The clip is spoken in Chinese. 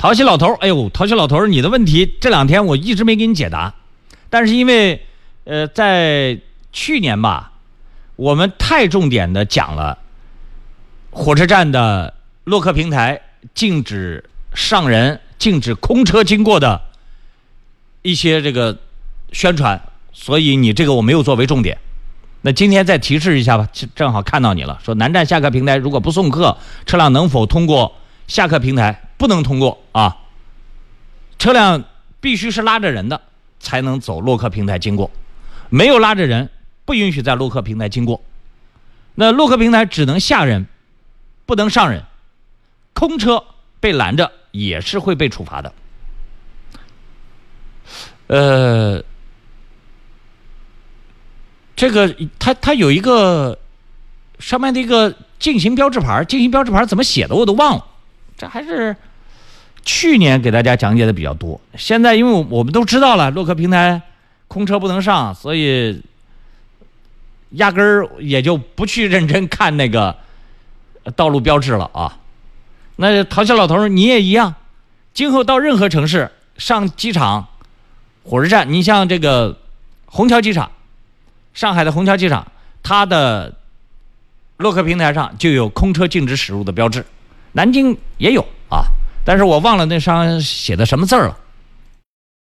淘气老头，哎呦，淘气老头，你的问题这两天我一直没给你解答，但是因为呃，在去年吧，我们太重点的讲了火车站的洛克平台禁止上人、禁止空车经过的一些这个宣传，所以你这个我没有作为重点。那今天再提示一下吧，正正好看到你了，说南站下客平台如果不送客，车辆能否通过下客平台？不能通过啊！车辆必须是拉着人的才能走洛克平台经过，没有拉着人不允许在洛克平台经过。那洛克平台只能下人，不能上人。空车被拦着也是会被处罚的。呃，这个它它有一个上面的一个禁行标志牌，禁行标志牌怎么写的我都忘了，这还是。去年给大家讲解的比较多，现在因为我们都知道了洛克平台空车不能上，所以压根儿也就不去认真看那个道路标志了啊。那淘气老头儿你也一样，今后到任何城市上机场、火车站，你像这个虹桥机场，上海的虹桥机场，它的洛克平台上就有空车禁止驶入的标志，南京也有啊。但是我忘了那上写的什么字儿了。